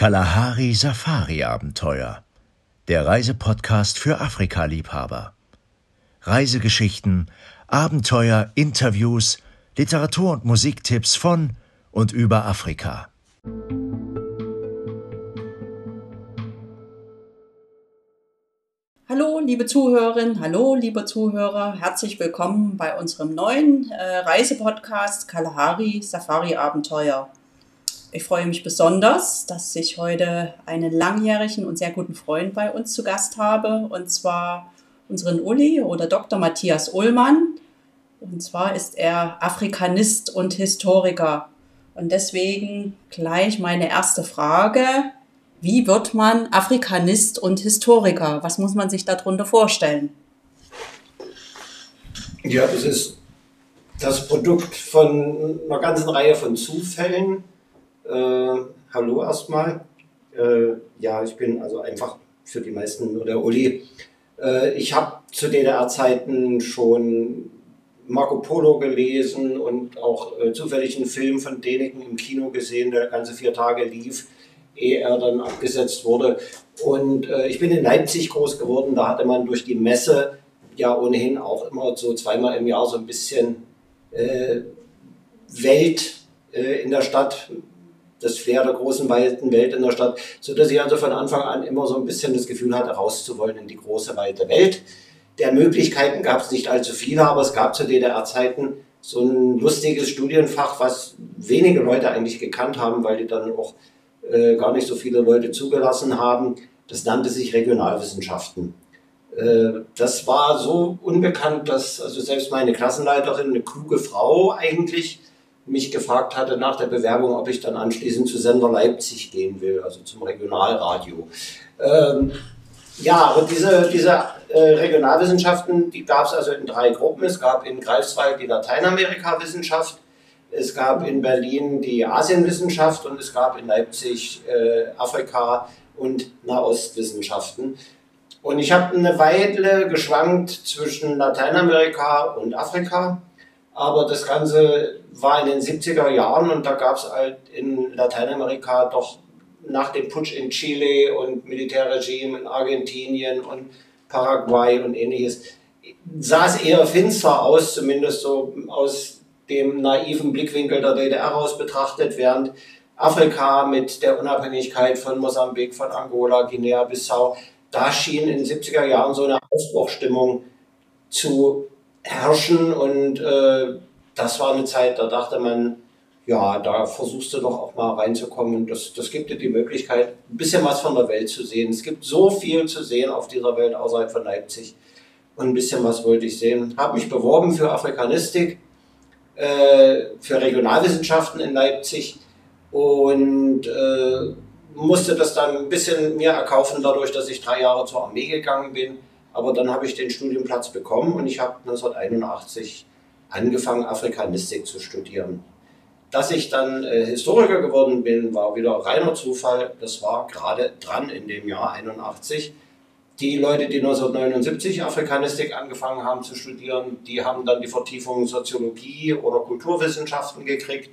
Kalahari Safari Abenteuer. Der Reisepodcast für Afrika-Liebhaber. Reisegeschichten, Abenteuer, Interviews, Literatur- und Musiktipps von und über Afrika. Hallo, liebe Zuhörerinnen, hallo, liebe Zuhörer, herzlich willkommen bei unserem neuen äh, Reisepodcast Kalahari Safari Abenteuer. Ich freue mich besonders, dass ich heute einen langjährigen und sehr guten Freund bei uns zu Gast habe, und zwar unseren Uli oder Dr. Matthias Ullmann. Und zwar ist er Afrikanist und Historiker. Und deswegen gleich meine erste Frage. Wie wird man Afrikanist und Historiker? Was muss man sich darunter vorstellen? Ja, das ist das Produkt von einer ganzen Reihe von Zufällen äh, hallo erstmal. Äh, ja, ich bin also einfach für die meisten nur der Uli. Äh, ich habe zu DDR-Zeiten schon Marco Polo gelesen und auch äh, zufällig einen Film von Deneken im Kino gesehen, der ganze vier Tage lief, ehe er dann abgesetzt wurde. Und äh, ich bin in Leipzig groß geworden, da hatte man durch die Messe ja ohnehin auch immer so zweimal im Jahr so ein bisschen äh, Welt in der Stadt das Flair der großen, weiten Welt in der Stadt, so dass ich also von Anfang an immer so ein bisschen das Gefühl hatte, rauszuwollen in die große, weite Welt. Der Möglichkeiten gab es nicht allzu viele, aber es gab zu DDR-Zeiten so ein lustiges Studienfach, was wenige Leute eigentlich gekannt haben, weil die dann auch äh, gar nicht so viele Leute zugelassen haben. Das nannte sich Regionalwissenschaften. Äh, das war so unbekannt, dass also selbst meine Klassenleiterin, eine kluge Frau eigentlich, mich gefragt hatte nach der Bewerbung, ob ich dann anschließend zu Sender Leipzig gehen will, also zum Regionalradio. Ähm, ja, aber diese, diese äh, Regionalwissenschaften, die gab es also in drei Gruppen. Es gab in Greifswald die Lateinamerika-Wissenschaft, es gab in Berlin die Asienwissenschaft und es gab in Leipzig äh, Afrika und Nahostwissenschaften. Und ich habe eine Weile geschwankt zwischen Lateinamerika und Afrika aber das Ganze war in den 70er Jahren und da gab es halt in Lateinamerika doch nach dem Putsch in Chile und Militärregime in Argentinien und Paraguay und ähnliches, sah es eher finster aus, zumindest so aus dem naiven Blickwinkel der DDR aus betrachtet, während Afrika mit der Unabhängigkeit von Mosambik, von Angola, Guinea-Bissau, da schien in den 70er Jahren so eine Ausbruchstimmung zu herrschen und äh, das war eine Zeit, da dachte man, ja, da versuchst du doch auch mal reinzukommen und das, das gibt dir die Möglichkeit, ein bisschen was von der Welt zu sehen. Es gibt so viel zu sehen auf dieser Welt außerhalb von Leipzig und ein bisschen was wollte ich sehen. Habe mich beworben für Afrikanistik, äh, für Regionalwissenschaften in Leipzig und äh, musste das dann ein bisschen mir erkaufen, dadurch, dass ich drei Jahre zur Armee gegangen bin aber dann habe ich den Studienplatz bekommen und ich habe 1981 angefangen, Afrikanistik zu studieren. Dass ich dann äh, Historiker geworden bin, war wieder reiner Zufall. Das war gerade dran in dem Jahr 81. Die Leute, die 1979 Afrikanistik angefangen haben zu studieren, die haben dann die Vertiefung Soziologie oder Kulturwissenschaften gekriegt.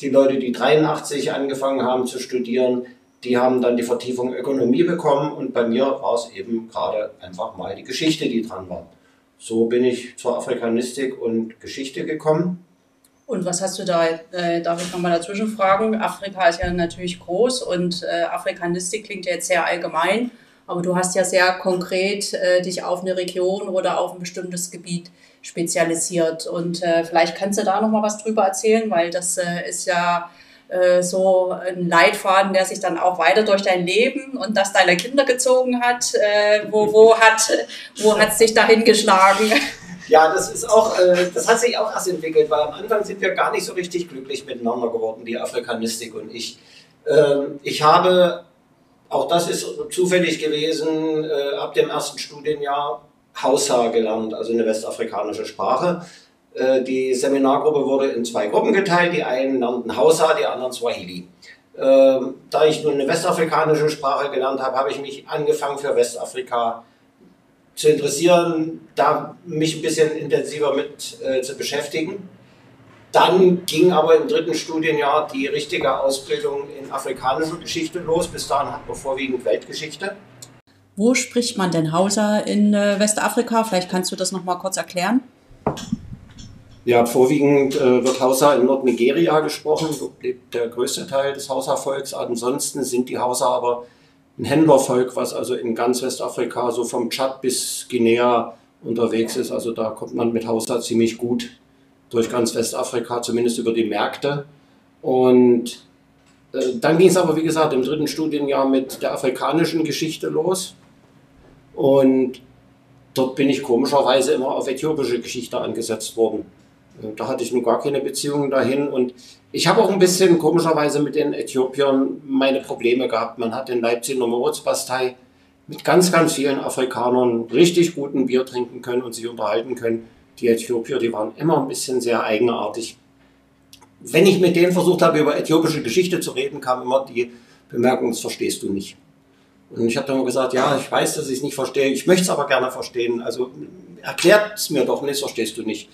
Die Leute, die 83 angefangen haben zu studieren, die haben dann die Vertiefung Ökonomie bekommen und bei mir war es eben gerade einfach mal die Geschichte, die dran war. So bin ich zur Afrikanistik und Geschichte gekommen. Und was hast du da, äh, darf ich nochmal dazwischen fragen? Afrika ist ja natürlich groß und äh, Afrikanistik klingt ja jetzt sehr allgemein, aber du hast ja sehr konkret äh, dich auf eine Region oder auf ein bestimmtes Gebiet spezialisiert. Und äh, vielleicht kannst du da nochmal was drüber erzählen, weil das äh, ist ja äh, so ein Leitfaden, der sich dann auch weiter durch dein Leben und das deiner Kinder gezogen hat. Äh, wo, wo hat wo hat sich dahin geschlagen? Ja, das ist auch, äh, das hat sich auch erst entwickelt, weil am Anfang sind wir gar nicht so richtig glücklich miteinander geworden, die Afrikanistik und ich. Ähm, ich habe, auch das ist zufällig gewesen, äh, ab dem ersten Studienjahr Hausa gelernt, also eine westafrikanische Sprache. Äh, die Seminargruppe wurde in zwei Gruppen geteilt. Die einen lernten Hausa, die anderen Swahili. Ähm, da ich nun eine westafrikanische Sprache gelernt habe, habe ich mich angefangen für Westafrika zu interessieren, da mich ein bisschen intensiver mit äh, zu beschäftigen. dann ging aber im dritten Studienjahr die richtige Ausbildung in afrikanischer Geschichte los. Bis dahin hatten wir vorwiegend Weltgeschichte. Wo spricht man denn Hausa in äh, Westafrika? Vielleicht kannst du das noch mal kurz erklären. Ja, vorwiegend äh, wird Hausa in Nordnigeria gesprochen. Dort lebt der größte Teil des Hausa-Volks. Ansonsten sind die Hausa aber ein Händlervolk, was also in ganz Westafrika, so vom Tschad bis Guinea unterwegs ist. Also da kommt man mit Hausa ziemlich gut durch ganz Westafrika, zumindest über die Märkte. Und äh, dann ging es aber, wie gesagt, im dritten Studienjahr mit der afrikanischen Geschichte los. Und dort bin ich komischerweise immer auf äthiopische Geschichte angesetzt worden. Äh, da hatte ich nun gar keine Beziehungen dahin. Und ich habe auch ein bisschen komischerweise mit den Äthiopiern meine Probleme gehabt. Man hat in Leipzig eine Moritzbastei mit ganz, ganz vielen Afrikanern richtig guten Bier trinken können und sich unterhalten können die Äthiopier, die waren immer ein bisschen sehr eigenartig. Wenn ich mit denen versucht habe, über äthiopische Geschichte zu reden, kam immer die Bemerkung, das verstehst du nicht. Und ich habe dann gesagt, ja, ich weiß, dass ich es nicht verstehe, ich möchte es aber gerne verstehen. Also erklärt es mir doch, nicht, das verstehst du nicht.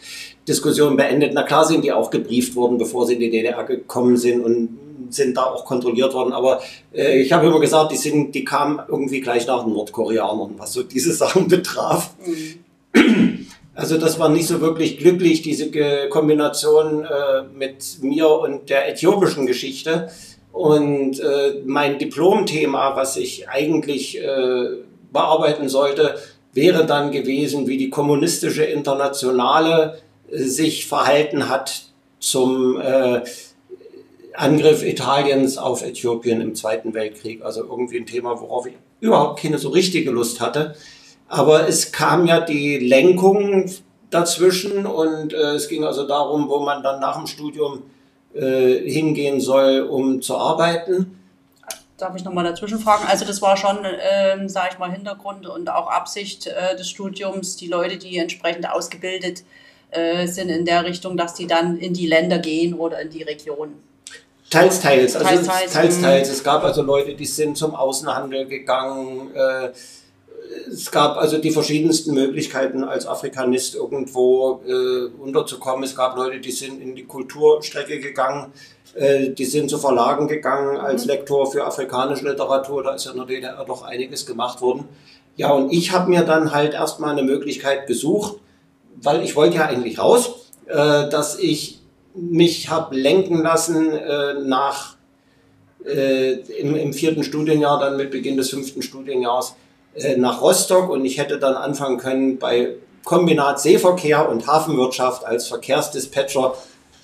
Diskussion beendet. Na klar sind die auch gebrieft worden, bevor sie in die DDR gekommen sind und sind da auch kontrolliert worden. Aber äh, ich habe immer gesagt, die, sind, die kamen irgendwie gleich nach den Nordkoreanern, was so diese Sachen betraf. Mhm. Also das war nicht so wirklich glücklich, diese Kombination äh, mit mir und der äthiopischen Geschichte. Und äh, mein Diplomthema, was ich eigentlich äh, bearbeiten sollte, wäre dann gewesen, wie die kommunistische Internationale sich verhalten hat zum äh, Angriff Italiens auf Äthiopien im Zweiten Weltkrieg. Also irgendwie ein Thema, worauf ich überhaupt keine so richtige Lust hatte. Aber es kam ja die Lenkung dazwischen und äh, es ging also darum, wo man dann nach dem Studium äh, hingehen soll, um zu arbeiten. Darf ich nochmal dazwischen fragen? Also das war schon, äh, sage ich mal, Hintergrund und auch Absicht äh, des Studiums, die Leute, die entsprechend ausgebildet äh, sind in der Richtung, dass die dann in die Länder gehen oder in die Region. Teils, teils. Also teils, teils. teils, teils. Es gab also Leute, die sind zum Außenhandel gegangen, äh, es gab also die verschiedensten Möglichkeiten, als Afrikanist irgendwo äh, unterzukommen. Es gab Leute, die sind in die Kulturstrecke gegangen, äh, die sind zu Verlagen gegangen als mhm. Lektor für afrikanische Literatur. Da ist ja in der DDR doch einiges gemacht worden. Ja, und ich habe mir dann halt erstmal eine Möglichkeit gesucht, weil ich wollte ja eigentlich raus, äh, dass ich mich habe lenken lassen äh, nach äh, im, im vierten Studienjahr, dann mit Beginn des fünften Studienjahres äh, nach Rostock und ich hätte dann anfangen können bei Kombinat Seeverkehr und Hafenwirtschaft als Verkehrsdispatcher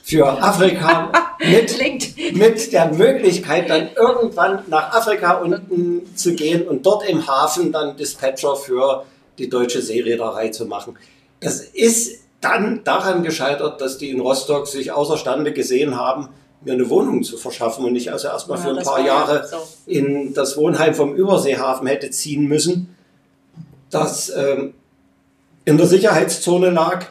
für Afrika mit, mit der Möglichkeit, dann irgendwann nach Afrika unten zu gehen und dort im Hafen dann Dispatcher für die deutsche Seereederei zu machen. Das ist dann daran gescheitert, dass die in Rostock sich außerstande gesehen haben, mir eine Wohnung zu verschaffen und ich also erstmal ja, für ein paar Jahre so. in das Wohnheim vom Überseehafen hätte ziehen müssen, das ähm, in der Sicherheitszone lag.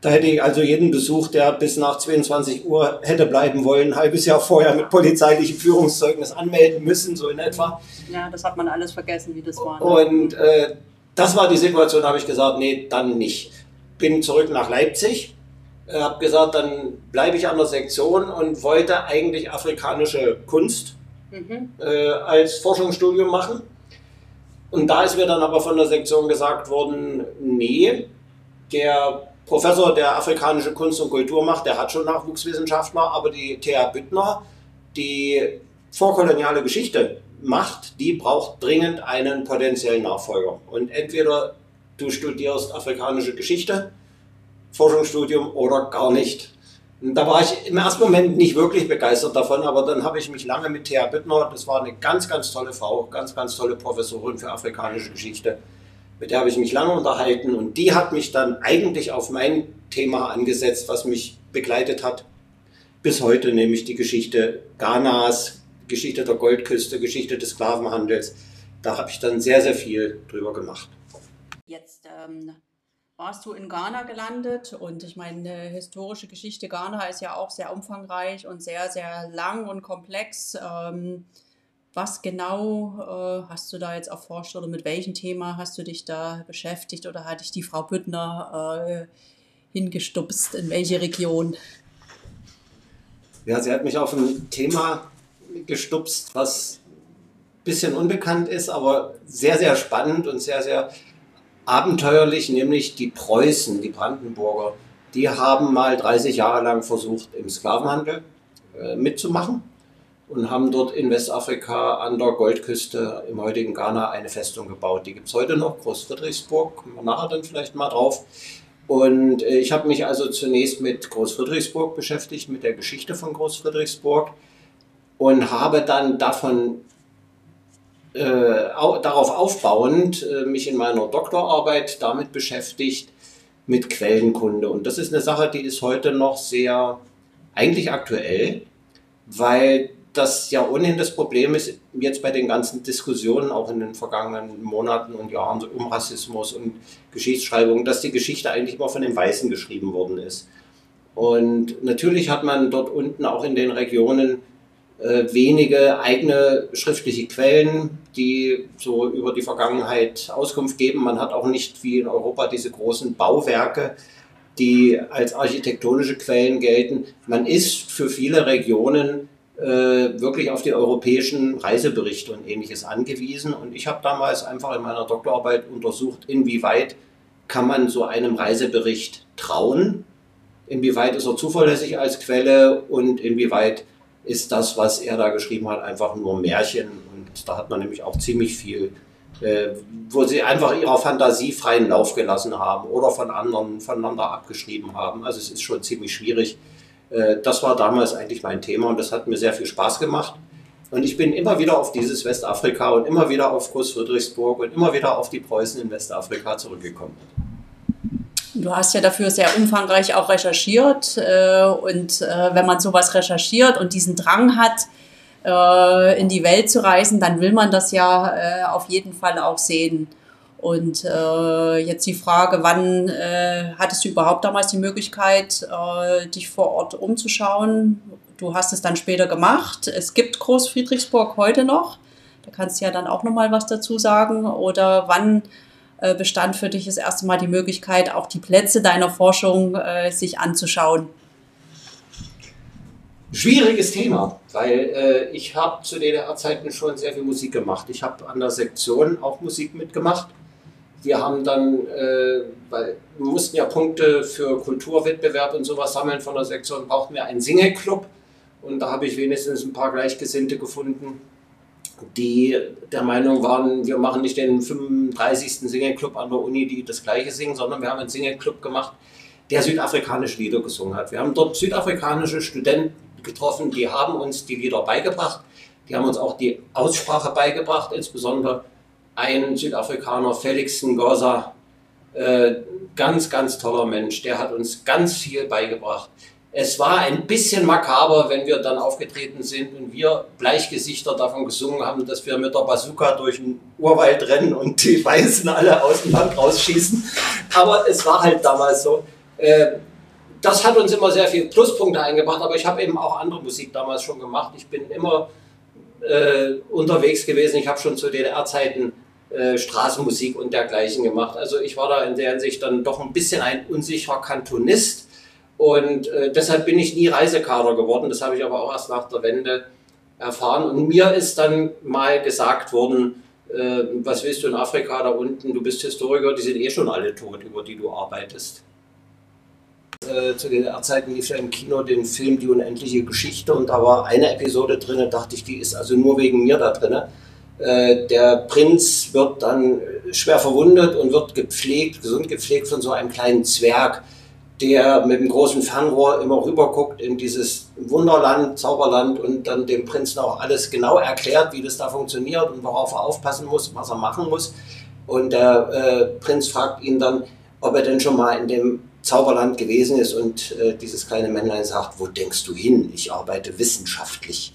Da hätte ich also jeden Besuch, der bis nach 22 Uhr hätte bleiben wollen, ein halbes Jahr vorher mit polizeilichem Führungszeugnis anmelden müssen, so in etwa. Ja, das hat man alles vergessen, wie das war. Ne? Und äh, das war die Situation, habe ich gesagt, nee, dann nicht. Bin zurück nach Leipzig äh, habe gesagt, dann bleibe ich an der Sektion und wollte eigentlich afrikanische Kunst mhm. äh, als Forschungsstudium machen. Und da ist mir dann aber von der Sektion gesagt worden, nee, der Professor, der afrikanische Kunst und Kultur macht, der hat schon Nachwuchswissenschaftler, aber die Thea Büttner, die vorkoloniale Geschichte macht, die braucht dringend einen potenziellen Nachfolger. Und entweder du studierst afrikanische Geschichte Forschungsstudium oder gar nicht. Da war ich im ersten Moment nicht wirklich begeistert davon, aber dann habe ich mich lange mit Thea Bittner, das war eine ganz, ganz tolle Frau, ganz, ganz tolle Professorin für afrikanische Geschichte, mit der habe ich mich lange unterhalten und die hat mich dann eigentlich auf mein Thema angesetzt, was mich begleitet hat bis heute, nämlich die Geschichte Ghanas, Geschichte der Goldküste, Geschichte des Sklavenhandels. Da habe ich dann sehr, sehr viel drüber gemacht. Jetzt ähm warst du in Ghana gelandet und ich meine, historische Geschichte Ghana ist ja auch sehr umfangreich und sehr, sehr lang und komplex. Ähm, was genau äh, hast du da jetzt erforscht oder mit welchem Thema hast du dich da beschäftigt oder hat dich die Frau Büttner äh, hingestupst? In welche Region? Ja, sie hat mich auf ein Thema gestupst, was ein bisschen unbekannt ist, aber sehr, sehr spannend und sehr, sehr abenteuerlich, nämlich die Preußen, die Brandenburger. Die haben mal 30 Jahre lang versucht, im Sklavenhandel äh, mitzumachen und haben dort in Westafrika an der Goldküste im heutigen Ghana eine Festung gebaut. Die gibt es heute noch, Großfriedrichsburg, kommen wir nachher dann vielleicht mal drauf. Und äh, ich habe mich also zunächst mit Großfriedrichsburg beschäftigt, mit der Geschichte von Großfriedrichsburg und habe dann davon äh, au darauf aufbauend äh, mich in meiner Doktorarbeit damit beschäftigt, mit Quellenkunde. Und das ist eine Sache, die ist heute noch sehr eigentlich aktuell, weil das ja ohnehin das Problem ist, jetzt bei den ganzen Diskussionen, auch in den vergangenen Monaten und Jahren um Rassismus und Geschichtsschreibung, dass die Geschichte eigentlich immer von den Weißen geschrieben worden ist. Und natürlich hat man dort unten auch in den Regionen äh, wenige eigene schriftliche Quellen, die so über die Vergangenheit Auskunft geben. Man hat auch nicht wie in Europa diese großen Bauwerke, die als architektonische Quellen gelten. Man ist für viele Regionen äh, wirklich auf die europäischen Reiseberichte und ähnliches angewiesen. Und ich habe damals einfach in meiner Doktorarbeit untersucht, inwieweit kann man so einem Reisebericht trauen, inwieweit ist er zuverlässig als Quelle und inwieweit ist das, was er da geschrieben hat, einfach nur Märchen. Und da hat man nämlich auch ziemlich viel, äh, wo sie einfach ihrer Fantasie freien Lauf gelassen haben oder von anderen voneinander abgeschrieben haben. Also es ist schon ziemlich schwierig. Äh, das war damals eigentlich mein Thema und das hat mir sehr viel Spaß gemacht. Und ich bin immer wieder auf dieses Westafrika und immer wieder auf Großfriedrichsburg und immer wieder auf die Preußen in Westafrika zurückgekommen. Du hast ja dafür sehr umfangreich auch recherchiert. Äh, und äh, wenn man sowas recherchiert und diesen Drang hat, äh, in die Welt zu reisen, dann will man das ja auf jeden Fall auch sehen. Und jetzt die Frage, wann hattest du überhaupt damals die Möglichkeit, dich vor Ort umzuschauen? Du hast es dann später gemacht. Es gibt Großfriedrichsburg heute noch. Da kannst du ja dann auch nochmal was dazu sagen. Oder wann äh, bestand für dich das erste Mal die Möglichkeit, auch die Plätze deiner Forschung äh, sich anzuschauen? Schwieriges Thema, weil äh, ich habe zu DDR-Zeiten schon sehr viel Musik gemacht. Ich habe an der Sektion auch Musik mitgemacht. Wir haben dann, äh, weil wir mussten ja Punkte für Kulturwettbewerb und sowas sammeln von der Sektion, brauchten wir einen Singelclub. Und da habe ich wenigstens ein paar Gleichgesinnte gefunden, die der Meinung waren, wir machen nicht den 35. Single-Club an der Uni, die das gleiche singen, sondern wir haben einen Single-Club gemacht, der südafrikanische Lieder gesungen hat. Wir haben dort südafrikanische Studenten getroffen, die haben uns die Lieder beigebracht, die haben uns auch die Aussprache beigebracht, insbesondere ein Südafrikaner, Felix Ngoza, äh, ganz, ganz toller Mensch, der hat uns ganz viel beigebracht. Es war ein bisschen makaber, wenn wir dann aufgetreten sind und wir Bleichgesichter davon gesungen haben, dass wir mit der Bazooka durch den Urwald rennen und die Weißen alle aus dem Land rausschießen. Aber es war halt damals so. Äh, das hat uns immer sehr viele Pluspunkte eingebracht, aber ich habe eben auch andere Musik damals schon gemacht. Ich bin immer äh, unterwegs gewesen. Ich habe schon zu DDR-Zeiten äh, Straßenmusik und dergleichen gemacht. Also ich war da in der Hinsicht dann doch ein bisschen ein unsicherer Kantonist und äh, deshalb bin ich nie Reisekader geworden. Das habe ich aber auch erst nach der Wende erfahren. Und mir ist dann mal gesagt worden, äh, was willst du in Afrika da unten? Du bist Historiker, die sind eh schon alle tot, über die du arbeitest. Äh, zu den Zeiten lief ja im Kino den Film Die unendliche Geschichte und da war eine Episode drin, da dachte ich, die ist also nur wegen mir da drin. Äh, der Prinz wird dann schwer verwundet und wird gepflegt, gesund gepflegt von so einem kleinen Zwerg der mit dem großen Fernrohr immer rüber guckt in dieses Wunderland, Zauberland und dann dem Prinzen auch alles genau erklärt, wie das da funktioniert und worauf er aufpassen muss, was er machen muss. Und der äh, Prinz fragt ihn dann, ob er denn schon mal in dem Zauberland gewesen ist und äh, dieses kleine Männlein sagt, wo denkst du hin? Ich arbeite wissenschaftlich.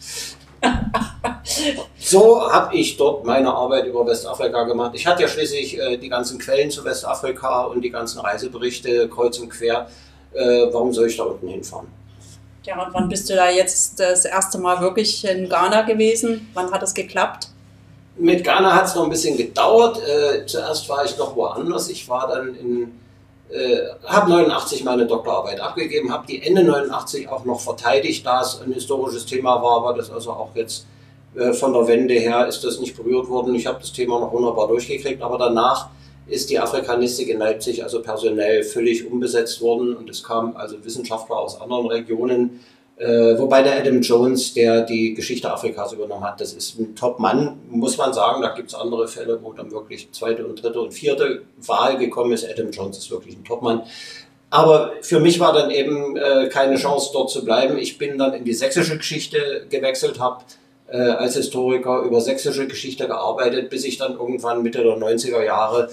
so habe ich dort meine Arbeit über Westafrika gemacht. Ich hatte ja schließlich äh, die ganzen Quellen zu Westafrika und die ganzen Reiseberichte kreuz und quer. Äh, warum soll ich da unten hinfahren? Ja, und wann bist du da jetzt das erste Mal wirklich in Ghana gewesen? Wann hat es geklappt? Mit Ghana hat es noch ein bisschen gedauert. Äh, zuerst war ich noch woanders. Ich war dann in äh, habe 89 meine Doktorarbeit abgegeben, habe die Ende 89 auch noch verteidigt, da es ein historisches Thema war, war das also auch jetzt äh, von der Wende her ist das nicht berührt worden. Ich habe das Thema noch wunderbar durchgekriegt, aber danach ist die Afrikanistik in Leipzig also personell völlig umbesetzt worden und es kamen also Wissenschaftler aus anderen Regionen, äh, wobei der Adam Jones, der die Geschichte Afrikas übernommen hat, das ist ein Top-Mann, muss man sagen. Da gibt es andere Fälle, wo dann wirklich zweite und dritte und vierte Wahl gekommen ist. Adam Jones ist wirklich ein Top-Mann. Aber für mich war dann eben äh, keine Chance, dort zu bleiben. Ich bin dann in die sächsische Geschichte gewechselt, habe äh, als Historiker über sächsische Geschichte gearbeitet, bis ich dann irgendwann Mitte der 90er Jahre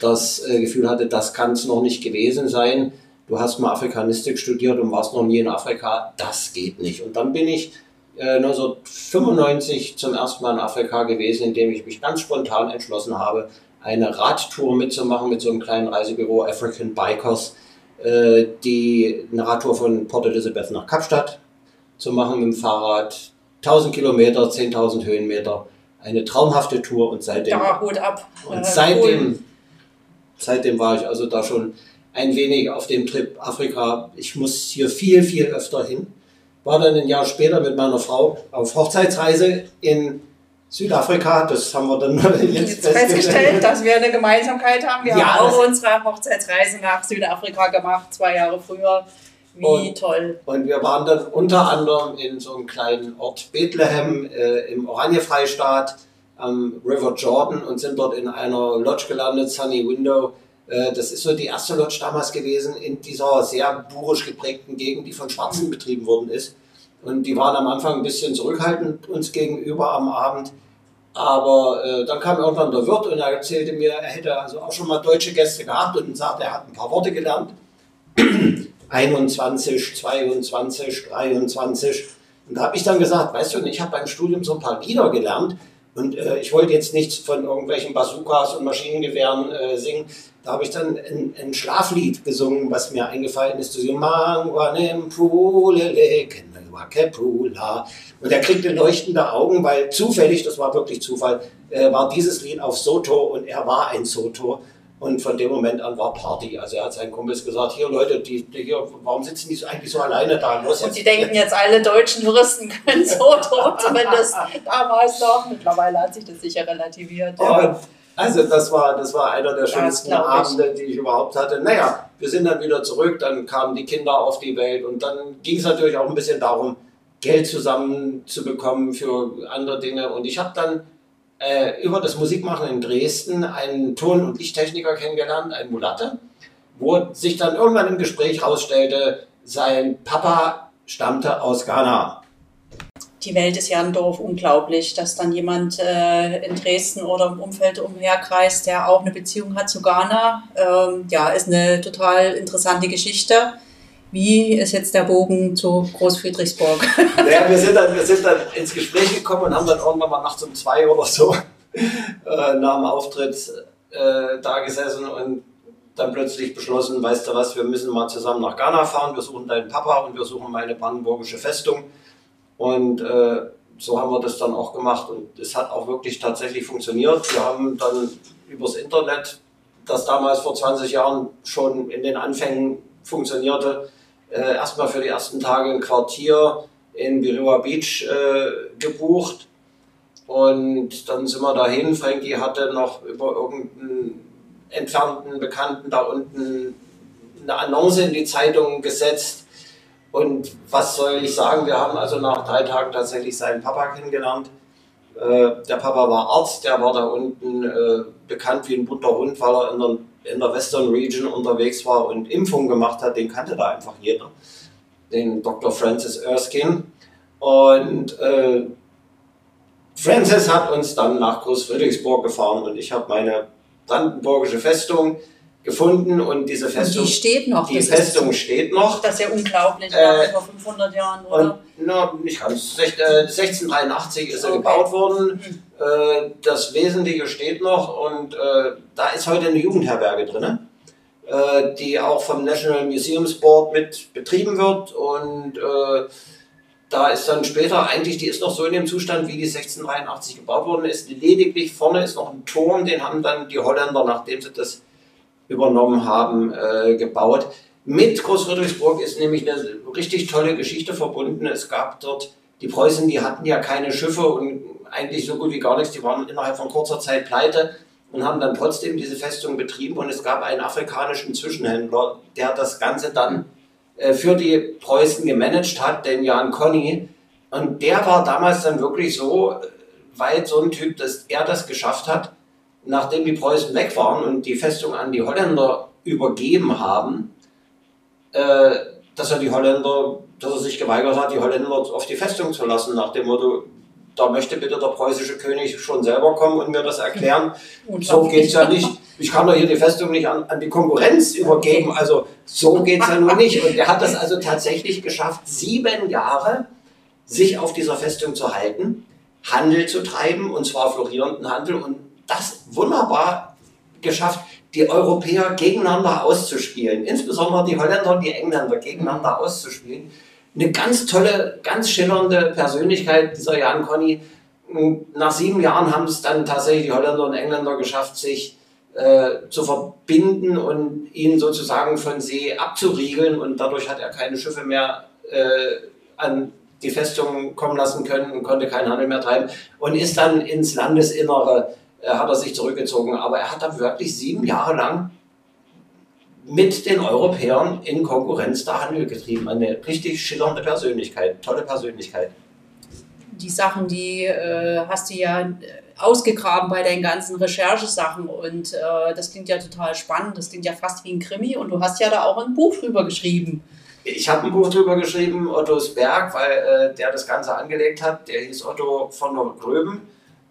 das äh, Gefühl hatte, das kann es noch nicht gewesen sein du hast mal Afrikanistik studiert und warst noch nie in Afrika, das geht nicht. Und dann bin ich äh, 1995 zum ersten Mal in Afrika gewesen, indem ich mich ganz spontan entschlossen habe, eine Radtour mitzumachen mit so einem kleinen Reisebüro African Bikers, äh, die eine Radtour von Port Elizabeth nach Kapstadt zu machen mit dem Fahrrad. 1000 Kilometer, 10.000 Höhenmeter, eine traumhafte Tour und seitdem. Ja, Hut ab. Und seitdem, seitdem war ich also da schon ein wenig auf dem Trip Afrika. Ich muss hier viel, viel öfter hin. War dann ein Jahr später mit meiner Frau auf Hochzeitsreise in Südafrika. Das haben wir dann jetzt, jetzt festgestellt, dass wir eine Gemeinsamkeit haben. Wir ja, haben auch unsere Hochzeitsreise nach Südafrika gemacht, zwei Jahre früher. Wie und, toll. Und wir waren dann unter anderem in so einem kleinen Ort Bethlehem äh, im Oranje-Freistaat am River Jordan und sind dort in einer Lodge gelandet, Sunny Window das ist so die erste Lodge damals gewesen in dieser sehr burisch geprägten Gegend, die von Schwarzen betrieben worden ist. Und die waren am Anfang ein bisschen zurückhaltend uns gegenüber am Abend. Aber äh, dann kam irgendwann der Wirt und er erzählte mir, er hätte also auch schon mal deutsche Gäste gehabt und sagte, er hat ein paar Worte gelernt. 21, 22, 23. Und da habe ich dann gesagt, weißt du, ich habe beim Studium so ein paar Lieder gelernt und äh, ich wollte jetzt nichts von irgendwelchen Bazookas und Maschinengewehren äh, singen. Da habe ich dann ein, ein, Schlaflied gesungen, was mir eingefallen ist. Und er kriegte leuchtende Augen, weil zufällig, das war wirklich Zufall, äh, war dieses Lied auf Soto und er war ein Soto. Und von dem Moment an war Party. Also er hat seinen Kumpels gesagt, hier Leute, die, die hier, warum sitzen die eigentlich so alleine da? Los, und die denken jetzt, alle deutschen Touristen können so tot, zumindest damals noch. Mittlerweile hat sich das sicher relativiert. Ja. Also das war, das war einer der schönsten Abende, die ich überhaupt hatte. Naja, wir sind dann wieder zurück, dann kamen die Kinder auf die Welt und dann ging es natürlich auch ein bisschen darum, Geld zusammenzubekommen für andere Dinge. Und ich habe dann äh, über das Musikmachen in Dresden einen Ton- und Lichttechniker kennengelernt, einen Mulatte, wo sich dann irgendwann im Gespräch herausstellte, sein Papa stammte aus Ghana. Die Welt ist ja ein Dorf unglaublich, dass dann jemand äh, in Dresden oder im Umfeld umherkreist, der auch eine Beziehung hat zu Ghana. Ähm, ja, ist eine total interessante Geschichte. Wie ist jetzt der Bogen zu Großfriedrichsburg? Naja, wir sind, dann, wir sind dann ins Gespräch gekommen und haben dann irgendwann mal nachts um zwei oder so äh, nach dem Auftritt äh, da gesessen und dann plötzlich beschlossen, weißt du was, wir müssen mal zusammen nach Ghana fahren, wir suchen deinen Papa und wir suchen meine brandenburgische Festung. Und äh, so haben wir das dann auch gemacht und es hat auch wirklich tatsächlich funktioniert. Wir haben dann übers Internet, das damals vor 20 Jahren schon in den Anfängen funktionierte, äh, erstmal für die ersten Tage ein Quartier in Biriwa Beach äh, gebucht. Und dann sind wir dahin. Frankie hatte noch über irgendeinen entfernten Bekannten da unten eine Annonce in die Zeitung gesetzt. Und was soll ich sagen? Wir haben also nach drei Tagen tatsächlich seinen Papa kennengelernt. Äh, der Papa war Arzt, der war da unten äh, bekannt wie ein bunter Hund, weil er in der Western Region unterwegs war und Impfungen gemacht hat, den kannte da einfach jeder. Den Dr. Francis Erskine. Und äh, Francis hat uns dann nach Großfriedrichsburg gefahren und ich habe meine brandenburgische Festung gefunden und diese Festung. Und die steht noch. Die Festung steht noch. Das ist ja unglaublich, äh, vor 500 Jahren, oder? Und, na, nicht ganz. 1683 ist er okay. gebaut worden. Mhm. Äh, das Wesentliche steht noch und äh, da ist heute eine Jugendherberge drin, äh, die auch vom National Museums Board mit betrieben wird und äh, da ist dann später eigentlich, die ist noch so in dem Zustand, wie die 1683 gebaut worden ist. Lediglich vorne ist noch ein Turm, den haben dann die Holländer, nachdem sie das übernommen haben, äh, gebaut. Mit Großfriedrichsburg ist nämlich eine richtig tolle Geschichte verbunden. Es gab dort, die Preußen, die hatten ja keine Schiffe und eigentlich so gut wie gar nichts. Die waren innerhalb von kurzer Zeit pleite und haben dann trotzdem diese Festung betrieben. Und es gab einen afrikanischen Zwischenhändler, der das Ganze dann äh, für die Preußen gemanagt hat, den Jan Conny. Und der war damals dann wirklich so weit so ein Typ, dass er das geschafft hat, nachdem die Preußen weg waren und die Festung an die Holländer übergeben haben, äh, dass er die Holländer, dass er sich geweigert hat, die Holländer auf die Festung zu lassen, nach dem Motto, da möchte bitte der preußische König schon selber kommen und mir das erklären. Und so geht es ja nicht. Ich kann doch hier die Festung nicht an, an die Konkurrenz übergeben. Also so geht es ja nur nicht. Und er hat das also tatsächlich geschafft, sieben Jahre sich auf dieser Festung zu halten, Handel zu treiben, und zwar florierenden Handel, und das wunderbar geschafft, die Europäer gegeneinander auszuspielen, insbesondere die Holländer und die Engländer gegeneinander auszuspielen. Eine ganz tolle, ganz schillernde Persönlichkeit, dieser Jan Conny. Nach sieben Jahren haben es dann tatsächlich die Holländer und Engländer geschafft, sich äh, zu verbinden und ihn sozusagen von See abzuriegeln. Und dadurch hat er keine Schiffe mehr äh, an die Festung kommen lassen können und konnte keinen Handel mehr treiben und ist dann ins Landesinnere, hat er sich zurückgezogen. Aber er hat da wirklich sieben Jahre lang mit den Europäern in Konkurrenz der Handel getrieben. Eine richtig schillernde Persönlichkeit, tolle Persönlichkeit. Die Sachen, die äh, hast du ja äh, ausgegraben bei deinen ganzen Recherchesachen und äh, das klingt ja total spannend, das klingt ja fast wie ein Krimi und du hast ja da auch ein Buch drüber geschrieben. Ich habe ein Buch drüber geschrieben, Ottos Berg, weil äh, der das Ganze angelegt hat. Der hieß Otto von der Gröben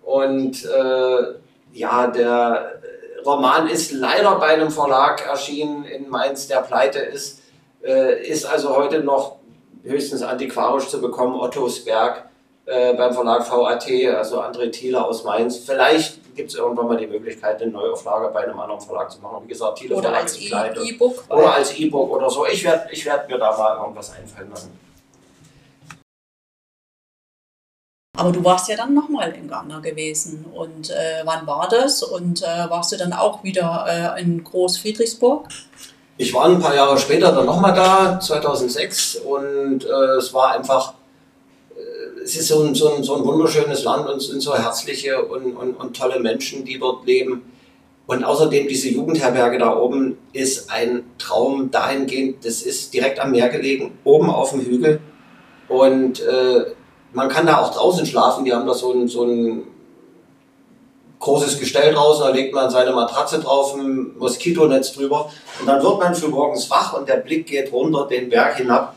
und äh, ja, der Roman ist leider bei einem Verlag erschienen in Mainz, der pleite ist. Äh, ist also heute noch höchstens antiquarisch zu bekommen. Ottos Berg äh, beim Verlag VAT, also André Thiele aus Mainz. Vielleicht gibt es irgendwann mal die Möglichkeit, eine Neuauflage bei einem anderen Verlag zu machen. Wie gesagt, Thiele oder Verlag als E-Book. E oder als E-Book oder so. Ich werde ich werd mir da mal irgendwas einfallen lassen. Aber du warst ja dann nochmal in Ghana gewesen. Und äh, wann war das? Und äh, warst du dann auch wieder äh, in Großfriedrichsburg? Ich war ein paar Jahre später dann nochmal da, 2006. Und äh, es war einfach, äh, es ist so ein, so, ein, so ein wunderschönes Land und sind so herzliche und, und, und tolle Menschen, die dort leben. Und außerdem diese Jugendherberge da oben ist ein Traum dahingehend, das ist direkt am Meer gelegen, oben auf dem Hügel. Und äh, man kann da auch draußen schlafen. Die haben da so ein, so ein großes Gestell draußen, da legt man seine Matratze drauf, ein Moskitonetz drüber und dann wird man für morgens wach und der Blick geht runter den Berg hinab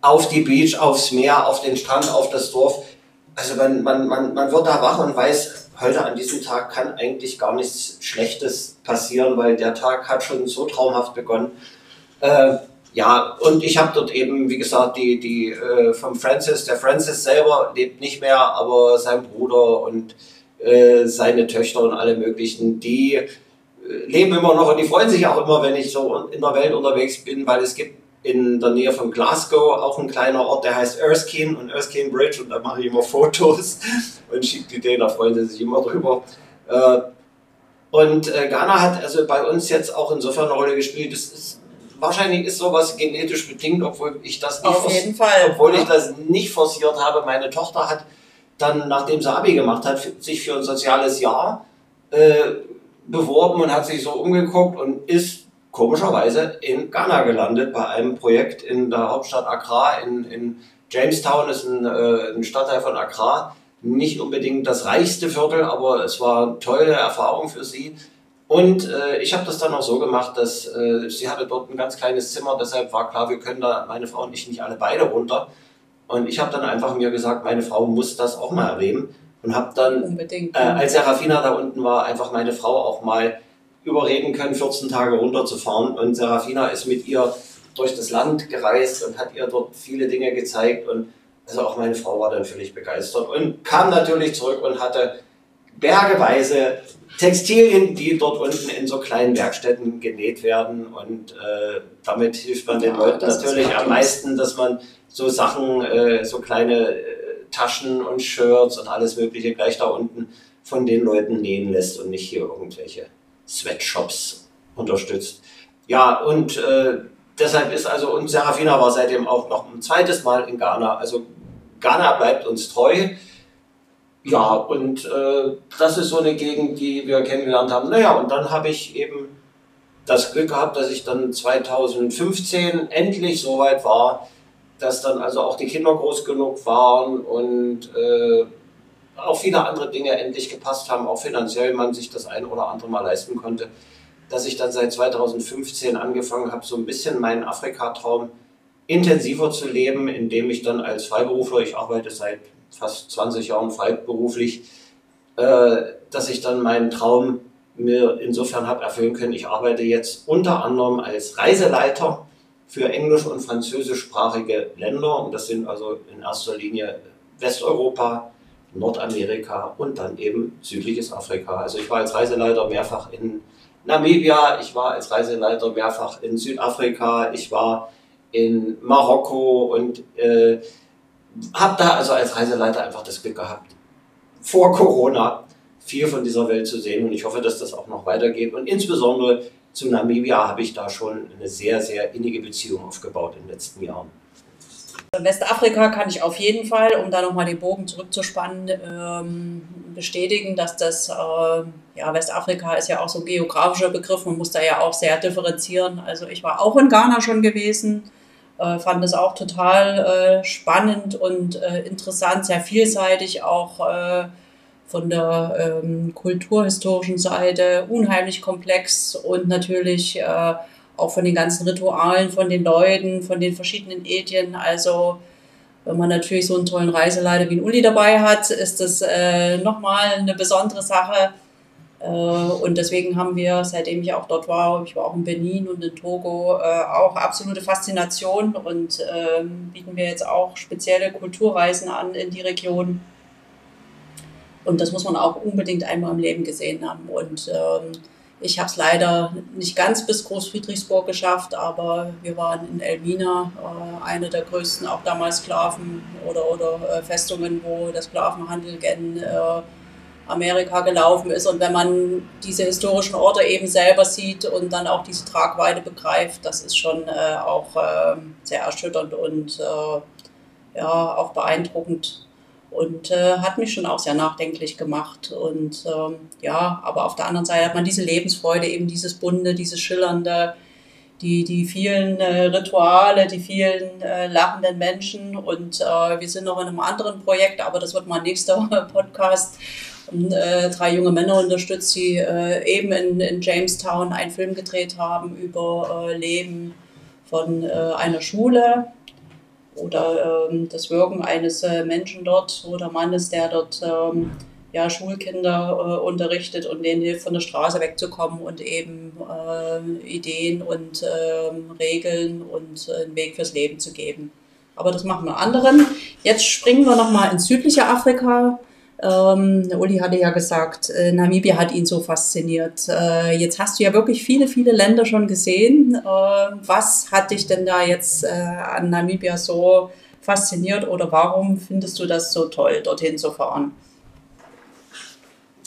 auf die Beach, aufs Meer, auf den Strand, auf das Dorf. Also man, man, man, man wird da wach und weiß, heute an diesem Tag kann eigentlich gar nichts Schlechtes passieren, weil der Tag hat schon so traumhaft begonnen. Äh, ja, und ich habe dort eben, wie gesagt, die, die äh, vom Francis, der Francis selber lebt nicht mehr, aber sein Bruder und äh, seine Töchter und alle möglichen, die äh, leben immer noch und die freuen sich auch immer, wenn ich so in der Welt unterwegs bin, weil es gibt in der Nähe von Glasgow auch ein kleiner Ort, der heißt Erskine und Erskine Bridge und da mache ich immer Fotos und schicke die denen, da freuen sie sich immer drüber. Äh, und äh, Ghana hat also bei uns jetzt auch insofern eine Rolle gespielt. Das ist wahrscheinlich ist sowas genetisch bedingt, obwohl ich das nicht, Auf jeden Fall, obwohl ja. ich das nicht forciert habe. Meine Tochter hat dann, nachdem sie Abi gemacht hat, sich für ein soziales Jahr äh, beworben und hat sich so umgeguckt und ist komischerweise in Ghana gelandet bei einem Projekt in der Hauptstadt Accra. In, in Jamestown ist ein, äh, ein Stadtteil von Accra. Nicht unbedingt das reichste Viertel, aber es war eine tolle Erfahrung für sie und äh, ich habe das dann auch so gemacht, dass äh, sie hatte dort ein ganz kleines Zimmer, deshalb war klar, wir können da, meine Frau und ich, nicht alle beide runter. Und ich habe dann einfach mir gesagt, meine Frau muss das auch mal erleben. Und habe dann, äh, als Serafina da unten war, einfach meine Frau auch mal überreden können, 14 Tage runterzufahren. Und Serafina ist mit ihr durch das Land gereist und hat ihr dort viele Dinge gezeigt. Und also auch meine Frau war dann völlig begeistert und kam natürlich zurück und hatte bergeweise Textilien, die dort unten in so kleinen Werkstätten genäht werden. Und äh, damit hilft man den ja, Leuten natürlich am meisten, dass man so Sachen, äh, so kleine äh, Taschen und Shirts und alles Mögliche gleich da unten von den Leuten nähen lässt und nicht hier irgendwelche Sweatshops unterstützt. Ja, und äh, deshalb ist also, und Serafina war seitdem auch noch ein zweites Mal in Ghana. Also Ghana bleibt uns treu. Ja, und äh, das ist so eine Gegend, die wir kennengelernt haben. Naja, und dann habe ich eben das Glück gehabt, dass ich dann 2015 endlich so weit war, dass dann also auch die Kinder groß genug waren und äh, auch viele andere Dinge endlich gepasst haben, auch finanziell man sich das ein oder andere mal leisten konnte, dass ich dann seit 2015 angefangen habe, so ein bisschen meinen Afrika-Traum intensiver zu leben, indem ich dann als Freiberufler, ich arbeite seit fast 20 Jahren freiberuflich, äh, dass ich dann meinen Traum mir insofern habe erfüllen können. Ich arbeite jetzt unter anderem als Reiseleiter für englisch- und französischsprachige Länder und das sind also in erster Linie Westeuropa, Nordamerika und dann eben südliches Afrika. Also ich war als Reiseleiter mehrfach in Namibia, ich war als Reiseleiter mehrfach in Südafrika, ich war in Marokko und äh, habe da also als Reiseleiter einfach das Glück gehabt, vor Corona viel von dieser Welt zu sehen und ich hoffe, dass das auch noch weitergeht und insbesondere zu Namibia habe ich da schon eine sehr, sehr innige Beziehung aufgebaut in den letzten Jahren. Westafrika kann ich auf jeden Fall, um da nochmal den Bogen zurückzuspannen, ähm, bestätigen, dass das, äh, ja, Westafrika ist ja auch so ein geografischer Begriff, man muss da ja auch sehr differenzieren. Also ich war auch in Ghana schon gewesen, äh, fand es auch total äh, spannend und äh, interessant, sehr vielseitig auch äh, von der ähm, kulturhistorischen Seite, unheimlich komplex und natürlich äh, auch von den ganzen Ritualen, von den Leuten, von den verschiedenen Ethien. Also wenn man natürlich so einen tollen Reiseleiter wie ein Uli dabei hat, ist das äh, nochmal eine besondere Sache. Äh, und deswegen haben wir, seitdem ich auch dort war, ich war auch in Benin und in Togo, äh, auch absolute Faszination und äh, bieten wir jetzt auch spezielle Kulturreisen an in die Region. Und das muss man auch unbedingt einmal im Leben gesehen haben. Und ähm, ich habe es leider nicht ganz bis Großfriedrichsburg geschafft, aber wir waren in Elmina, äh, eine der größten auch damals Sklaven oder, oder äh, Festungen, wo der Sklavenhandel gen äh, Amerika gelaufen ist. Und wenn man diese historischen Orte eben selber sieht und dann auch diese Tragweite begreift, das ist schon äh, auch ähm, sehr erschütternd und äh, ja, auch beeindruckend und äh, hat mich schon auch sehr nachdenklich gemacht. Und ähm, ja, aber auf der anderen Seite hat man diese Lebensfreude, eben dieses Bunde, dieses Schillernde, die, die vielen äh, Rituale, die vielen äh, lachenden Menschen. Und äh, wir sind noch in einem anderen Projekt, aber das wird mal nächster Podcast. Äh, drei junge Männer unterstützt, die äh, eben in, in Jamestown einen Film gedreht haben über Leben von einer Schule oder ähm, das Wirken eines äh, Menschen dort oder Mannes, der dort ähm, ja, Schulkinder äh, unterrichtet und denen hilft, von der Straße wegzukommen und eben äh, Ideen und ähm, Regeln und äh, einen Weg fürs Leben zu geben. Aber das machen wir anderen. Jetzt springen wir nochmal ins südliche Afrika. Ähm, Uli hatte ja gesagt, äh, Namibia hat ihn so fasziniert. Äh, jetzt hast du ja wirklich viele, viele Länder schon gesehen. Äh, was hat dich denn da jetzt äh, an Namibia so fasziniert oder warum findest du das so toll, dorthin zu fahren?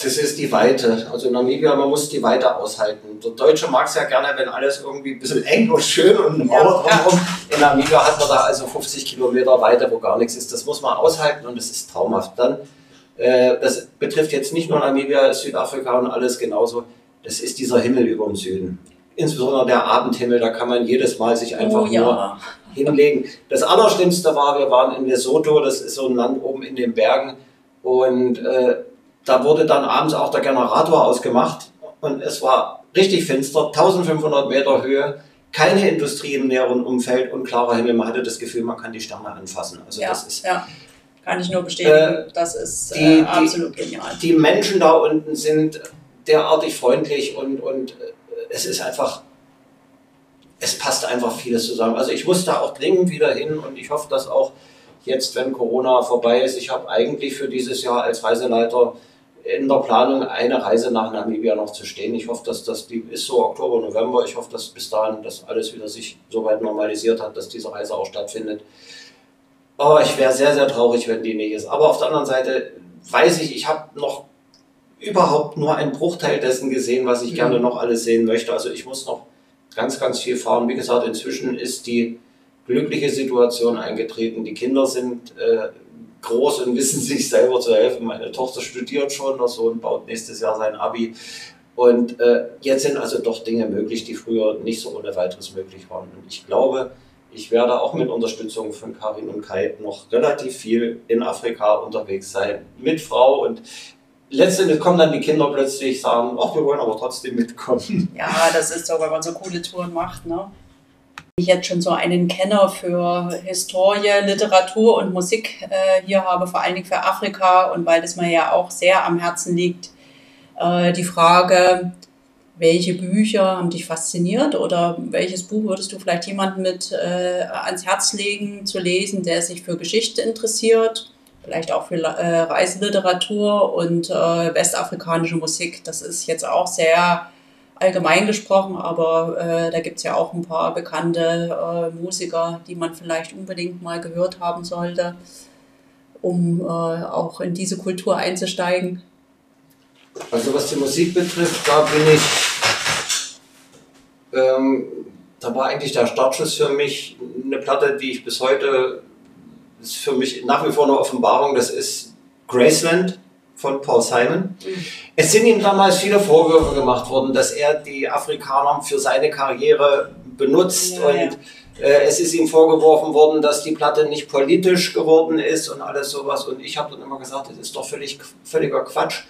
Das ist die Weite. Also Namibia, man muss die Weite aushalten. Der Deutsche mag es ja gerne, wenn alles irgendwie ein bisschen eng und schön und eine Mauer ja, drumherum. In Namibia hat man da also 50 Kilometer Weite, wo gar nichts ist. Das muss man aushalten und es ist traumhaft. Dann das betrifft jetzt nicht nur Namibia, Südafrika und alles genauso. Das ist dieser Himmel über dem Süden. Insbesondere der Abendhimmel, da kann man jedes Mal sich einfach oh, ja. nur hinlegen. Das Allerschlimmste war, wir waren in Lesotho, das ist so ein Land oben in den Bergen. Und äh, da wurde dann abends auch der Generator ausgemacht. Und es war richtig finster, 1500 Meter Höhe, keine Industrie im näheren Umfeld und klarer Himmel. Man hatte das Gefühl, man kann die Sterne anfassen. Also ja, das ist ja. Kann ich nur bestätigen. Äh, das ist die, äh, absolut die, genial. Die Menschen da unten sind derartig freundlich und, und äh, es ist einfach, es passt einfach vieles zusammen. Also ich muss da auch dringend wieder hin und ich hoffe, dass auch jetzt, wenn Corona vorbei ist, ich habe eigentlich für dieses Jahr als Reiseleiter in der Planung eine Reise nach Namibia noch zu stehen. Ich hoffe, dass das die ist so Oktober, November. Ich hoffe, dass bis dahin das alles wieder sich so weit normalisiert hat, dass diese Reise auch stattfindet. Oh, ich wäre sehr, sehr traurig, wenn die nicht ist. Aber auf der anderen Seite weiß ich, ich habe noch überhaupt nur einen Bruchteil dessen gesehen, was ich Mhm. gerne noch alles sehen möchte. Also ich muss noch ganz, ganz viel fahren. Wie gesagt, inzwischen ist die glückliche Situation eingetreten. Die Kinder sind äh, groß und wissen sich selber zu helfen. Meine Tochter studiert schon, der Sohn baut nächstes Jahr sein Abi. Und äh, jetzt sind also doch Dinge möglich, die früher nicht so ohne weiteres möglich waren. Und ich glaube, ich werde auch mit Unterstützung von Karin und Kai noch relativ viel in Afrika unterwegs sein, mit Frau. Und letztendlich kommen dann die Kinder plötzlich, sagen, ach, wir wollen aber trotzdem mitkommen. Ja, das ist so, wenn man so coole Touren macht, ne? Ich jetzt schon so einen Kenner für Historie, Literatur und Musik äh, hier habe, vor allen Dingen für Afrika und weil das mir ja auch sehr am Herzen liegt, äh, die Frage, welche Bücher haben dich fasziniert oder welches Buch würdest du vielleicht jemandem mit äh, ans Herz legen zu lesen, der sich für Geschichte interessiert, vielleicht auch für äh, Reiseliteratur und äh, westafrikanische Musik. Das ist jetzt auch sehr allgemein gesprochen, aber äh, da gibt es ja auch ein paar bekannte äh, Musiker, die man vielleicht unbedingt mal gehört haben sollte, um äh, auch in diese Kultur einzusteigen. Also was die Musik betrifft, da bin ich, ähm, da war eigentlich der Startschuss für mich eine Platte, die ich bis heute, ist für mich nach wie vor eine Offenbarung, das ist Graceland von Paul Simon. Es sind ihm damals viele Vorwürfe gemacht worden, dass er die Afrikaner für seine Karriere benutzt Ja, ja. und äh, es ist ihm vorgeworfen worden, dass die Platte nicht politisch geworden ist und alles sowas. Und ich habe dann immer gesagt, das ist doch völlig, völliger Quatsch.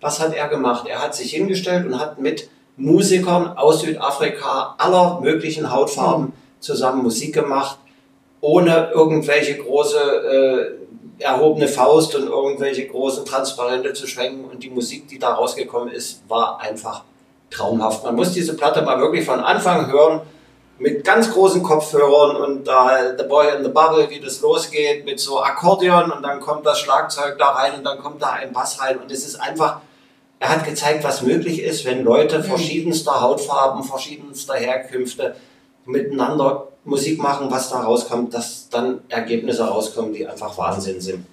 Was hat er gemacht? Er hat sich hingestellt und hat mit Musikern aus Südafrika aller möglichen Hautfarben zusammen Musik gemacht, ohne irgendwelche große äh, erhobene Faust und irgendwelche großen Transparente zu schwenken. Und die Musik, die da rausgekommen ist, war einfach traumhaft. Man muss diese Platte mal wirklich von Anfang hören, mit ganz großen Kopfhörern und da The Boy in the Bubble, wie das losgeht, mit so Akkordeon und dann kommt das Schlagzeug da rein und dann kommt da ein Bass rein und es ist einfach, er hat gezeigt, was möglich ist, wenn Leute verschiedenster Hautfarben, verschiedenster Herkünfte miteinander Musik machen, was da rauskommt, dass dann Ergebnisse rauskommen, die einfach Wahnsinn sind.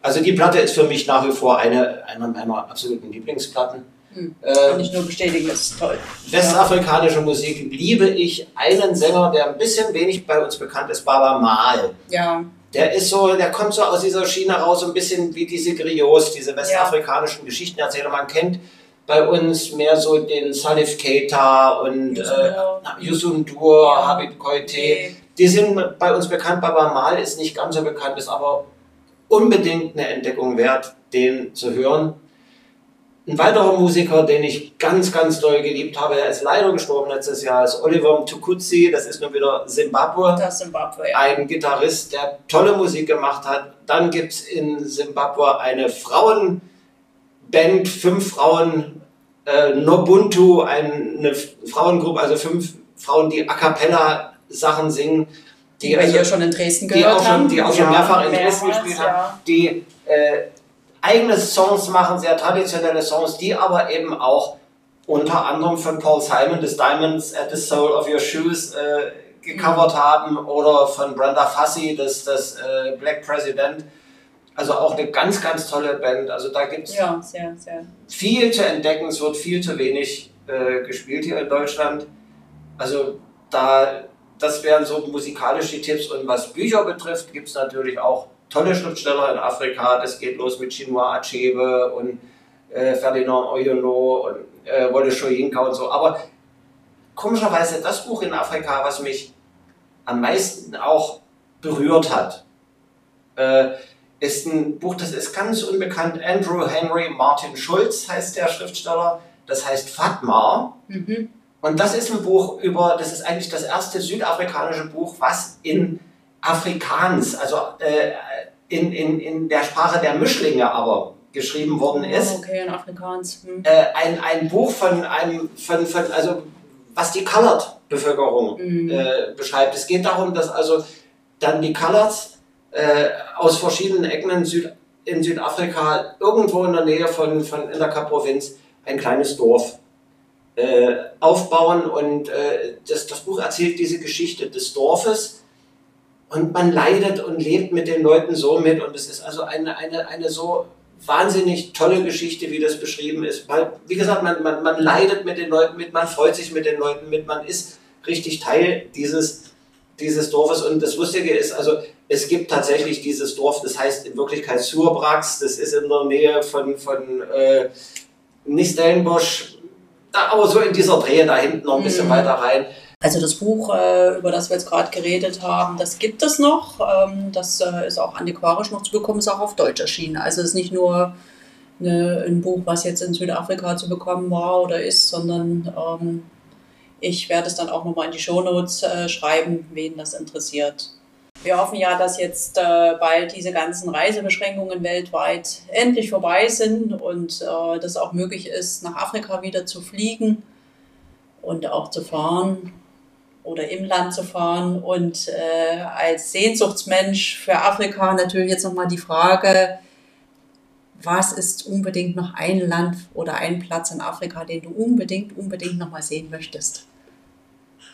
Also die Platte ist für mich nach wie vor eine, eine meiner absoluten Lieblingsplatten. Hm. Äh, Kann ich nur bestätigen, das ist toll. Westafrikanische Musik liebe ich einen Sänger, der ein bisschen wenig bei uns bekannt ist, Baba Mal. Ja, Der ist so, der kommt so aus dieser Schiene raus, so ein bisschen wie diese Griots, diese westafrikanischen Geschichtenerzähler. Man kennt bei uns mehr so den Salif Keita und Youssou äh. Yusun Dur, Ja. Habib Koite. Okay. Die sind bei uns bekannt. Baba Mal ist nicht ganz so bekannt, ist aber unbedingt eine Entdeckung wert, den zu hören. Ein weiterer Musiker, den ich ganz, ganz doll geliebt habe, der ist leider gestorben letztes Jahr, ist Oliver Mtukudzi, das ist nun wieder Zimbabwe. das Zimbabwe, ja. Ein Gitarrist, der tolle Musik gemacht hat. Dann gibt es in Zimbabwe eine Frauenband, fünf Frauen, äh, Nobuntu, eine Frauengruppe, also fünf Frauen, die A Cappella Sachen singen. Die wir also- hier schon in Dresden die gehört auch schon, haben. die auch schon Ja, mehrfach in Dresden mehrmals, gespielt ja. haben, die äh, eigene Songs machen, sehr traditionelle Songs, die aber eben auch unter anderem von Paul Simon des Diamonds at the Soul of Your Shoes äh, gecovert Mhm. haben oder von Brenda Fassi, das, das äh, Black President. Also auch eine ganz, ganz tolle Band. Also da gibt es Ja, sehr, sehr. viel zu entdecken. Es wird viel zu wenig äh, gespielt hier in Deutschland. Also da, das wären so musikalisch die Tipps. Und was Bücher betrifft, gibt es natürlich auch tolle Schriftsteller in Afrika. Das geht los mit Chinua Achebe und äh, Ferdinand Oyono und äh, Wolle Soyinka und so. Aber komischerweise das Buch in Afrika, was mich am meisten auch berührt hat, äh, ist ein Buch, das ist ganz unbekannt. Andrew Henry Martin Schulz heißt der Schriftsteller. Das heißt Fatma. Mhm. Und das ist ein Buch über, das ist eigentlich das erste südafrikanische Buch, was in Afrikaans, also äh, in, in, in der Sprache der Mischlinge aber geschrieben worden ist. Okay, in Afrikaans. Hm. Äh, ein, ein Buch von einem, von, von, also was die Colored-Bevölkerung Mhm. äh, beschreibt. Es geht darum, dass also dann die Coloreds äh, aus verschiedenen Ecken in, Süd, in Südafrika irgendwo in der Nähe von, von in der Kap-Provinz ein kleines Dorf äh, aufbauen und äh, das, das Buch erzählt diese Geschichte des Dorfes und man leidet und lebt mit den Leuten so mit und es ist also eine, eine, eine so wahnsinnig tolle Geschichte, wie das beschrieben ist. Weil, wie gesagt, man, man, man leidet mit den Leuten mit, man freut sich mit den Leuten mit, man ist richtig Teil dieses, dieses Dorfes. Und das Lustige ist, also es gibt tatsächlich dieses Dorf, das heißt in Wirklichkeit Surbrax, das ist in der Nähe von, von äh, nicht Stellenbosch, da, aber so in dieser Drehe da hinten noch ein bisschen mhm. weiter rein. Also das Buch, äh, über das wir jetzt gerade geredet haben, das gibt es noch. Ähm, das äh, ist auch antiquarisch noch zu bekommen, ist auch auf Deutsch erschienen. Also es ist nicht nur eine, ein Buch, was jetzt in Südafrika zu bekommen war oder ist, sondern ähm, ich werde es dann auch nochmal in die Shownotes äh, schreiben, wen das interessiert. Wir hoffen ja, dass jetzt äh, bald diese ganzen Reisebeschränkungen weltweit endlich vorbei sind und äh, dass auch möglich ist, nach Afrika wieder zu fliegen und auch zu fahren oder im Land zu fahren. Und äh, als Sehnsuchtsmensch für Afrika natürlich jetzt nochmal die Frage, was ist unbedingt noch ein Land oder ein Platz in Afrika, den du unbedingt, unbedingt nochmal sehen möchtest?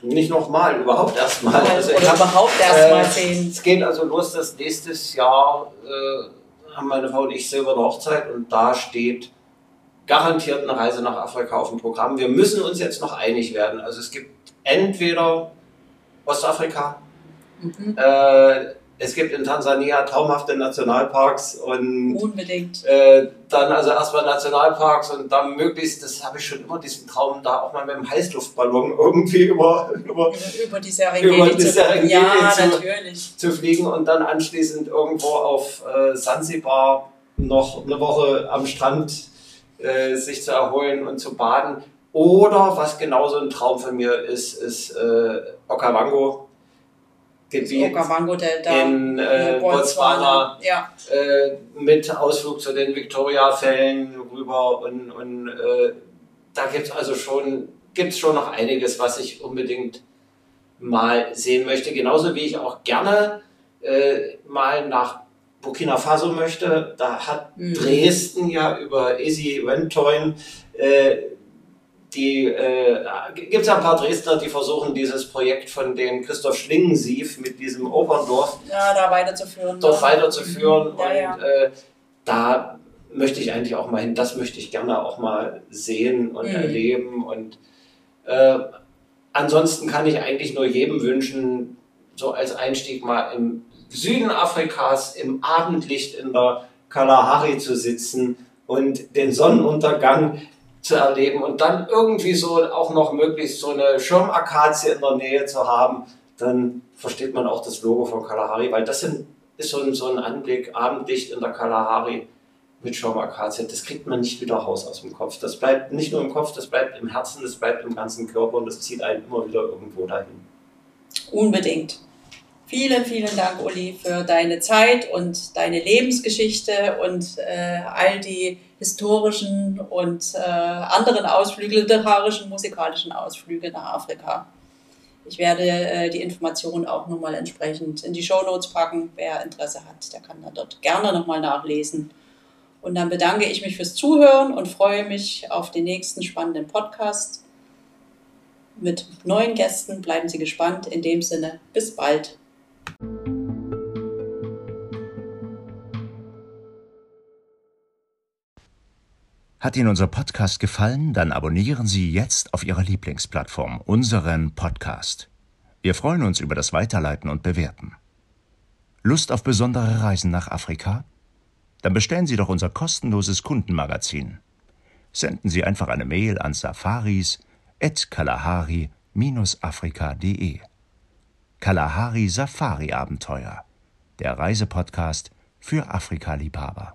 Nicht nochmal, überhaupt erstmal. Also oder überhaupt erstmal äh, sehen. Es geht also los, dass nächstes Jahr äh, haben meine Frau und ich silberne Hochzeit und da steht garantiert eine Reise nach Afrika auf dem Programm. Wir müssen uns jetzt noch einig werden. Also es gibt entweder Ostafrika, mhm. äh, es gibt in Tansania traumhafte Nationalparks und unbedingt. Äh, dann also erstmal Nationalparks und dann möglichst, das habe ich schon immer diesen Traum, da auch mal mit dem Heißluftballon irgendwie über, über, über die Serengeti, über die Serengeti ja, zu, zu, fliegen und dann anschließend irgendwo auf äh, Sansibar noch eine Woche am Strand äh, sich zu erholen und zu baden. Oder was genauso ein Traum von mir ist, ist äh, Okavango Gebiet in äh, Botswana, ja. äh, mit Ausflug zu den Victoria-Fällen rüber und, und äh, da gibt es also schon, gibt's schon noch einiges, was ich unbedingt mal sehen möchte. Genauso wie ich auch gerne äh, mal nach Burkina Faso möchte. Da hat mhm. Dresden ja über Easy Wentoin äh, die äh, gibt es ja ein paar Dresdner, die versuchen, dieses Projekt von dem Christoph Schlingensief mit diesem Operndorf ja, da weiterzuführen. Dort ne? weiterzuführen. Ja, und ja. Äh, da möchte ich eigentlich auch mal hin, das möchte ich gerne auch mal sehen und mhm. erleben. Und äh, ansonsten kann ich eigentlich nur jedem wünschen, so als Einstieg mal im Süden Afrikas im Abendlicht in der Kalahari zu sitzen und den Sonnenuntergang zu erleben und dann irgendwie so auch noch möglichst so eine Schirmakazie in der Nähe zu haben, dann versteht man auch das Logo von Kalahari, weil das sind, ist so ein, so ein Anblick, Abendlicht in der Kalahari mit Schirmakazie, das kriegt man nicht wieder raus aus dem Kopf. Das bleibt nicht nur im Kopf, das bleibt im Herzen, das bleibt im ganzen Körper und das zieht einen immer wieder irgendwo dahin. Unbedingt. Vielen, vielen Dank, Uli, für deine Zeit und deine Lebensgeschichte und äh, all die historischen und äh, anderen Ausflüge, literarischen, musikalischen Ausflüge nach Afrika. Ich werde äh, die Informationen auch nochmal entsprechend in die Show Notes packen. Wer Interesse hat, der kann dann dort gerne nochmal nachlesen. Und dann bedanke ich mich fürs Zuhören und freue mich auf den nächsten spannenden Podcast mit neuen Gästen. Bleiben Sie gespannt. In dem Sinne, bis bald. Hat Ihnen unser Podcast gefallen? Dann abonnieren Sie jetzt auf Ihrer Lieblingsplattform unseren Podcast. Wir freuen uns über das Weiterleiten und Bewerten. Lust auf besondere Reisen nach Afrika? Dann bestellen Sie doch unser kostenloses Kundenmagazin. Senden Sie einfach eine Mail an safaris.kalahari-afrika.de. Kalahari Safari Abenteuer, der Reisepodcast für Afrika-Liebhaber.